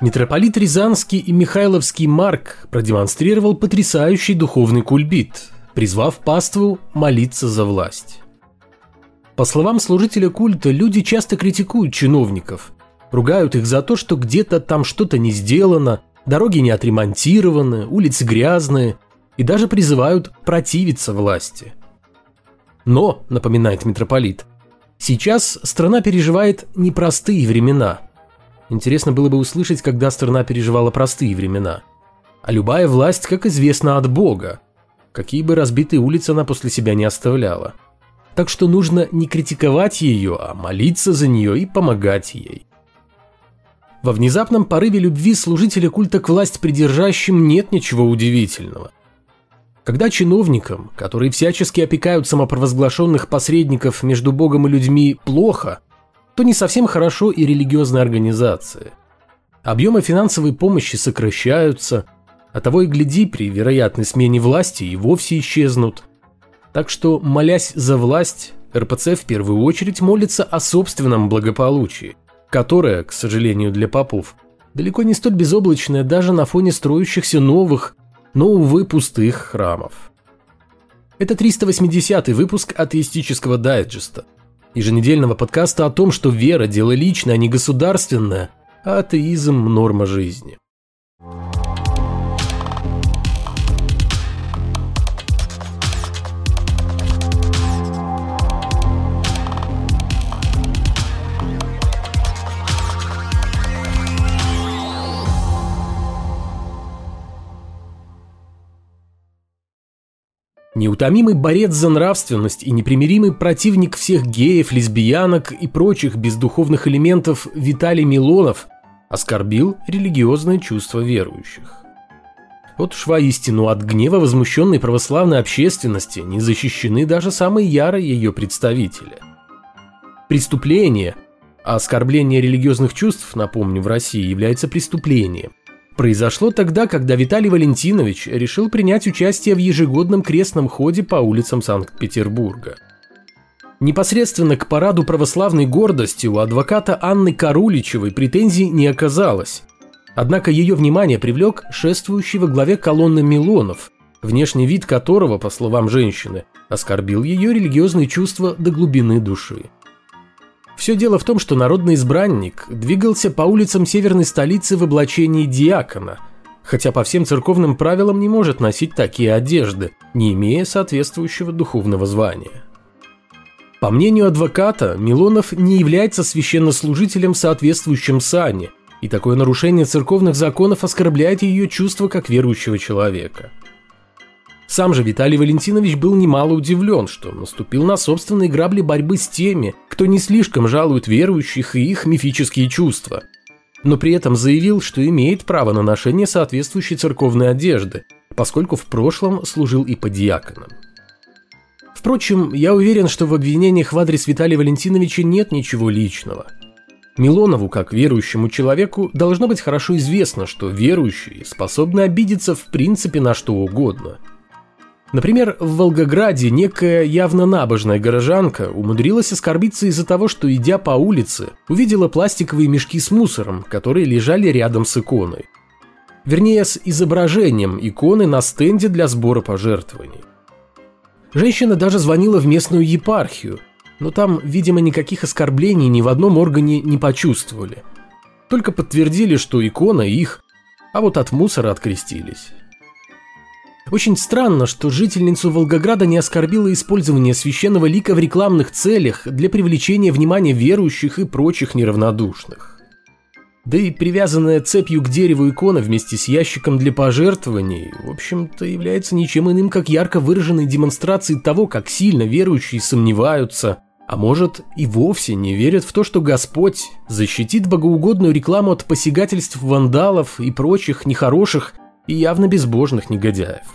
Митрополит Рязанский и Михайловский Марк продемонстрировал потрясающий духовный кульбит, призвав паству молиться за власть. По словам служителя культа, люди часто критикуют чиновников, ругают их за то, что где-то там что-то не сделано, дороги не отремонтированы, улицы грязные, и даже призывают противиться власти. Но, напоминает митрополит, сейчас страна переживает непростые времена – Интересно было бы услышать, когда страна переживала простые времена. А любая власть, как известно, от Бога. Какие бы разбитые улицы она после себя не оставляла. Так что нужно не критиковать ее, а молиться за нее и помогать ей. Во внезапном порыве любви служителя культа к власть придержащим нет ничего удивительного. Когда чиновникам, которые всячески опекают самопровозглашенных посредников между Богом и людьми, плохо, то не совсем хорошо и религиозные организации. Объемы финансовой помощи сокращаются, а того и гляди, при вероятной смене власти и вовсе исчезнут. Так что, молясь за власть, РПЦ в первую очередь молится о собственном благополучии, которое, к сожалению для попов, далеко не столь безоблачное даже на фоне строящихся новых, но, увы, пустых храмов. Это 380-й выпуск атеистического дайджеста – еженедельного подкаста о том, что вера – дело личное, а не государственное, а атеизм – норма жизни. Неутомимый борец за нравственность и непримиримый противник всех геев, лесбиянок и прочих бездуховных элементов Виталий Милонов оскорбил религиозное чувство верующих. Вот уж воистину от гнева возмущенной православной общественности не защищены даже самые ярые ее представители. Преступление, а оскорбление религиозных чувств, напомню, в России является преступлением – произошло тогда, когда Виталий Валентинович решил принять участие в ежегодном крестном ходе по улицам Санкт-Петербурга. Непосредственно к параду православной гордости у адвоката Анны Каруличевой претензий не оказалось. Однако ее внимание привлек шествующий во главе колонны Милонов, внешний вид которого, по словам женщины, оскорбил ее религиозные чувства до глубины души. Все дело в том, что народный избранник двигался по улицам северной столицы в облачении диакона, хотя по всем церковным правилам не может носить такие одежды, не имея соответствующего духовного звания. По мнению адвоката, Милонов не является священнослужителем в соответствующем сане, и такое нарушение церковных законов оскорбляет ее чувство как верующего человека – сам же Виталий Валентинович был немало удивлен, что наступил на собственные грабли борьбы с теми, кто не слишком жалует верующих и их мифические чувства. Но при этом заявил, что имеет право на ношение соответствующей церковной одежды, поскольку в прошлом служил и по диаконам. Впрочем, я уверен, что в обвинениях в адрес Виталия Валентиновича нет ничего личного. Милонову, как верующему человеку, должно быть хорошо известно, что верующие способны обидеться в принципе на что угодно – Например, в Волгограде некая явно набожная горожанка умудрилась оскорбиться из-за того, что, идя по улице, увидела пластиковые мешки с мусором, которые лежали рядом с иконой. Вернее, с изображением иконы на стенде для сбора пожертвований. Женщина даже звонила в местную епархию, но там, видимо, никаких оскорблений ни в одном органе не почувствовали. Только подтвердили, что икона их, а вот от мусора открестились. Очень странно, что жительницу Волгограда не оскорбило использование священного лика в рекламных целях для привлечения внимания верующих и прочих неравнодушных. Да и привязанная цепью к дереву икона вместе с ящиком для пожертвований, в общем-то, является ничем иным, как ярко выраженной демонстрацией того, как сильно верующие сомневаются, а может и вовсе не верят в то, что Господь защитит богоугодную рекламу от посягательств вандалов и прочих нехороших и явно безбожных негодяев.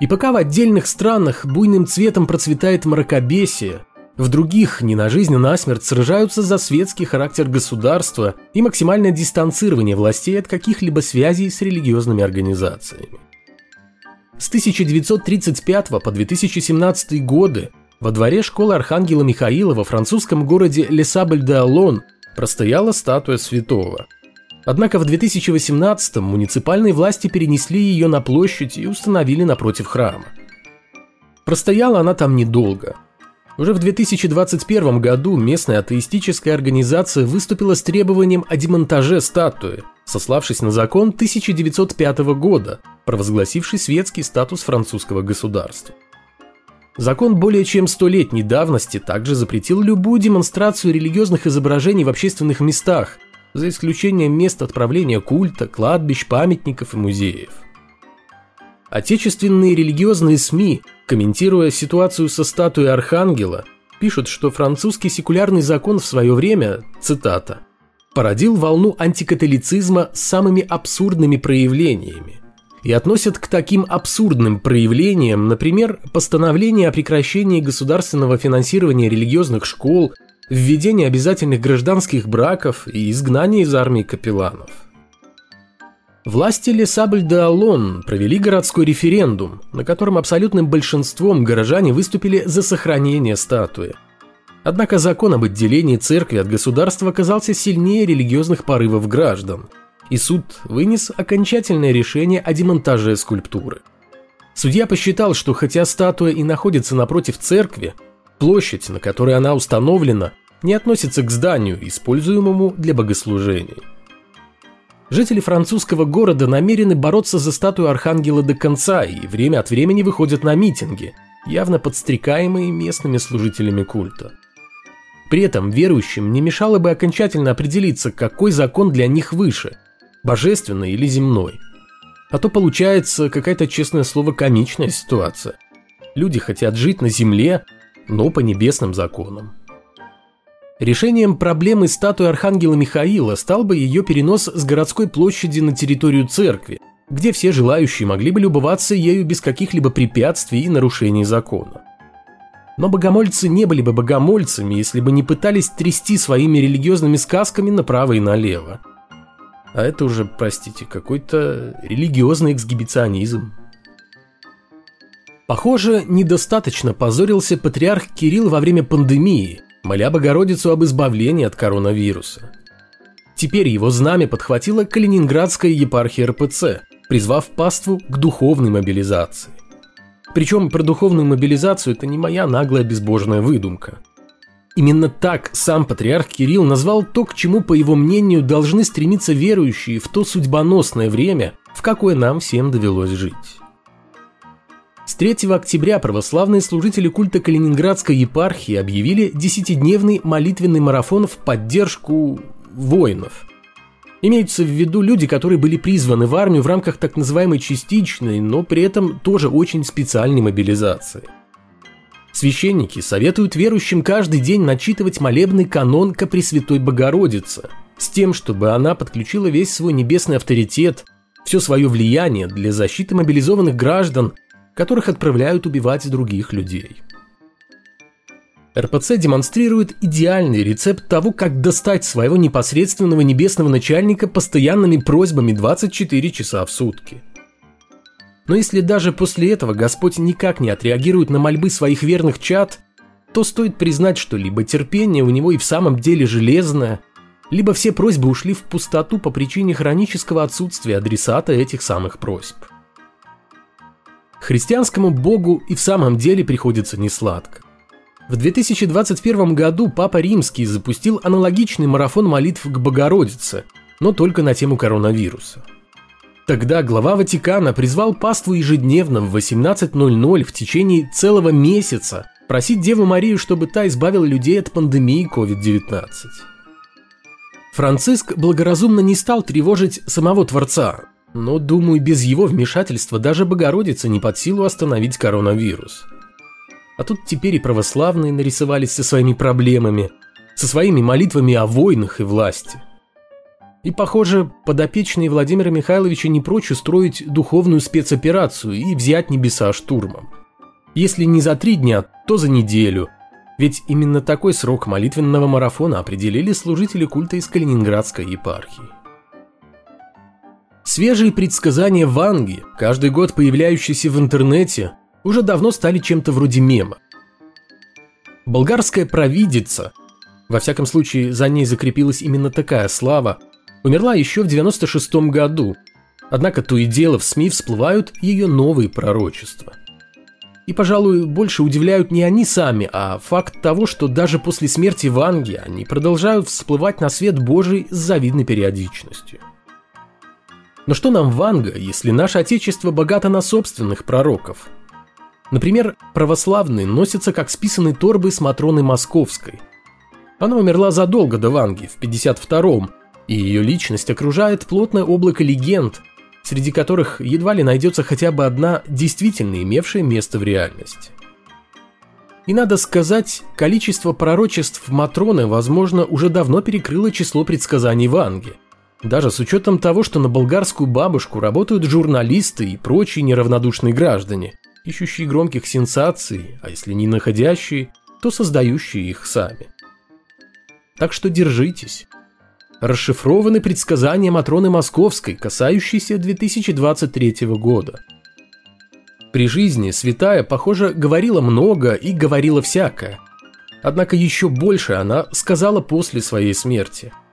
И пока в отдельных странах буйным цветом процветает мракобесие, в других не на жизнь, а на смерть сражаются за светский характер государства и максимальное дистанцирование властей от каких-либо связей с религиозными организациями. С 1935 по 2017 годы во дворе школы Архангела Михаила во французском городе Лесабль-де-Алон простояла статуя святого. Однако в 2018 муниципальные власти перенесли ее на площадь и установили напротив храма. Простояла она там недолго. Уже в 2021 году местная атеистическая организация выступила с требованием о демонтаже статуи, сославшись на закон 1905 года, провозгласивший светский статус французского государства. Закон более чем столетней давности также запретил любую демонстрацию религиозных изображений в общественных местах, за исключением мест отправления культа, кладбищ, памятников и музеев. Отечественные религиозные СМИ, комментируя ситуацию со статуей Архангела, пишут, что французский секулярный закон в свое время, цитата, породил волну антикатолицизма с самыми абсурдными проявлениями и относят к таким абсурдным проявлениям, например, постановление о прекращении государственного финансирования религиозных школ, введение обязательных гражданских браков и изгнание из армии капелланов. Власти Лесабль-де-Алон провели городской референдум, на котором абсолютным большинством горожане выступили за сохранение статуи. Однако закон об отделении церкви от государства оказался сильнее религиозных порывов граждан, и суд вынес окончательное решение о демонтаже скульптуры. Судья посчитал, что хотя статуя и находится напротив церкви, площадь, на которой она установлена, не относится к зданию, используемому для богослужений. Жители французского города намерены бороться за статую Архангела до конца и время от времени выходят на митинги, явно подстрекаемые местными служителями культа. При этом верующим не мешало бы окончательно определиться, какой закон для них выше – божественный или земной. А то получается какая-то, честное слово, комичная ситуация. Люди хотят жить на земле, но по небесным законам. Решением проблемы статуи Архангела Михаила стал бы ее перенос с городской площади на территорию церкви, где все желающие могли бы любоваться ею без каких-либо препятствий и нарушений закона. Но богомольцы не были бы богомольцами, если бы не пытались трясти своими религиозными сказками направо и налево. А это уже, простите, какой-то религиозный эксгибиционизм. Похоже, недостаточно позорился патриарх Кирилл во время пандемии, моля Богородицу об избавлении от коронавируса. Теперь его знамя подхватила Калининградская епархия РПЦ, призвав паству к духовной мобилизации. Причем про духовную мобилизацию это не моя наглая безбожная выдумка. Именно так сам патриарх Кирилл назвал то, к чему, по его мнению, должны стремиться верующие в то судьбоносное время, в какое нам всем довелось жить. С 3 октября православные служители культа Калининградской епархии объявили десятидневный молитвенный марафон в поддержку воинов. Имеются в виду люди, которые были призваны в армию в рамках так называемой частичной, но при этом тоже очень специальной мобилизации. Священники советуют верующим каждый день начитывать молебный канон ко Пресвятой Богородице, с тем, чтобы она подключила весь свой небесный авторитет, все свое влияние для защиты мобилизованных граждан которых отправляют убивать других людей. РПЦ демонстрирует идеальный рецепт того, как достать своего непосредственного небесного начальника постоянными просьбами 24 часа в сутки. Но если даже после этого Господь никак не отреагирует на мольбы своих верных чад, то стоит признать, что либо терпение у него и в самом деле железное, либо все просьбы ушли в пустоту по причине хронического отсутствия адресата этих самых просьб. Христианскому богу и в самом деле приходится несладко. В 2021 году Папа Римский запустил аналогичный марафон молитв к Богородице, но только на тему коронавируса. Тогда глава Ватикана призвал паству ежедневно в 18.00 в течение целого месяца просить Деву Марию, чтобы та избавила людей от пандемии COVID-19. Франциск благоразумно не стал тревожить самого Творца, но, думаю, без его вмешательства даже Богородица не под силу остановить коронавирус. А тут теперь и православные нарисовались со своими проблемами, со своими молитвами о войнах и власти. И, похоже, подопечные Владимира Михайловича не прочь устроить духовную спецоперацию и взять небеса штурмом. Если не за три дня, то за неделю. Ведь именно такой срок молитвенного марафона определили служители культа из Калининградской епархии. Свежие предсказания Ванги, каждый год появляющиеся в интернете, уже давно стали чем-то вроде мема. Болгарская провидица, во всяком случае за ней закрепилась именно такая слава, умерла еще в 96 году, однако то и дело в СМИ всплывают ее новые пророчества. И, пожалуй, больше удивляют не они сами, а факт того, что даже после смерти Ванги они продолжают всплывать на свет Божий с завидной периодичностью. Но что нам Ванга, если наше Отечество богато на собственных пророков? Например, православные носятся как списанные торбы с Матроной Московской. Она умерла задолго до Ванги, в 52-м, и ее личность окружает плотное облако легенд, среди которых едва ли найдется хотя бы одна действительно имевшая место в реальности. И надо сказать, количество пророчеств Матроны, возможно, уже давно перекрыло число предсказаний Ванги – даже с учетом того, что на болгарскую бабушку работают журналисты и прочие неравнодушные граждане, ищущие громких сенсаций, а если не находящие, то создающие их сами. Так что держитесь. Расшифрованы предсказания Матроны Московской, касающиеся 2023 года. При жизни святая, похоже, говорила много и говорила всякое. Однако еще больше она сказала после своей смерти –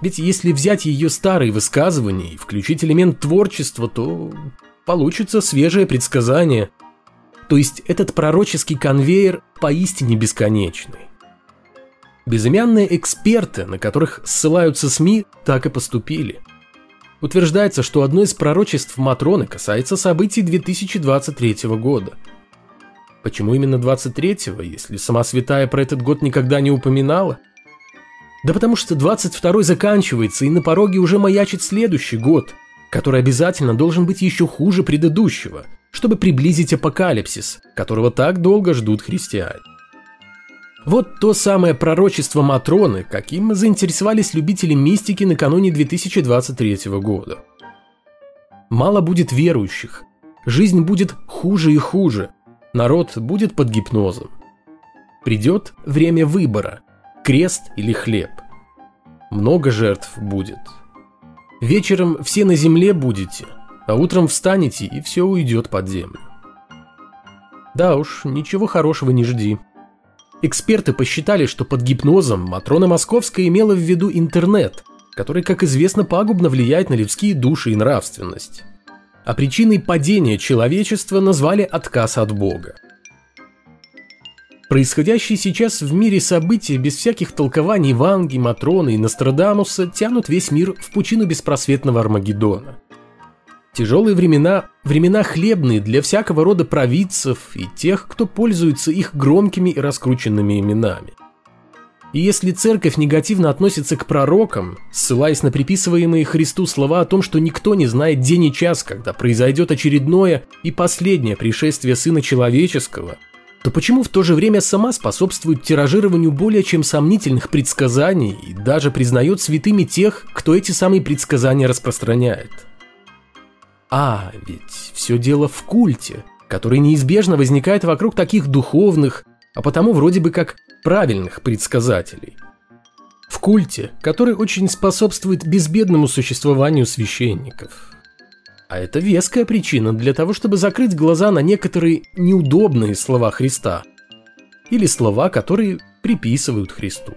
ведь если взять ее старые высказывания и включить элемент творчества, то получится свежее предсказание. То есть этот пророческий конвейер поистине бесконечный. Безымянные эксперты, на которых ссылаются СМИ, так и поступили. Утверждается, что одно из пророчеств Матроны касается событий 2023 года. Почему именно 23-го, если сама святая про этот год никогда не упоминала – да потому что 22-й заканчивается, и на пороге уже маячит следующий год, который обязательно должен быть еще хуже предыдущего, чтобы приблизить апокалипсис, которого так долго ждут христиане. Вот то самое пророчество Матроны, каким заинтересовались любители мистики накануне 2023 года. Мало будет верующих, жизнь будет хуже и хуже, народ будет под гипнозом. Придет время выбора – Крест или хлеб. Много жертв будет. Вечером все на земле будете, а утром встанете и все уйдет под землю. Да уж, ничего хорошего не жди. Эксперты посчитали, что под гипнозом Матрона Московская имела в виду интернет, который, как известно, пагубно влияет на людские души и нравственность. А причиной падения человечества назвали отказ от Бога. Происходящие сейчас в мире события без всяких толкований Ванги, Матроны и Нострадамуса тянут весь мир в пучину беспросветного Армагеддона. Тяжелые времена – времена хлебные для всякого рода провидцев и тех, кто пользуется их громкими и раскрученными именами. И если церковь негативно относится к пророкам, ссылаясь на приписываемые Христу слова о том, что никто не знает день и час, когда произойдет очередное и последнее пришествие Сына Человеческого – то почему в то же время сама способствует тиражированию более чем сомнительных предсказаний и даже признает святыми тех, кто эти самые предсказания распространяет? А, ведь все дело в культе, который неизбежно возникает вокруг таких духовных, а потому вроде бы как правильных предсказателей. В культе, который очень способствует безбедному существованию священников – а это веская причина для того, чтобы закрыть глаза на некоторые неудобные слова Христа или слова, которые приписывают Христу.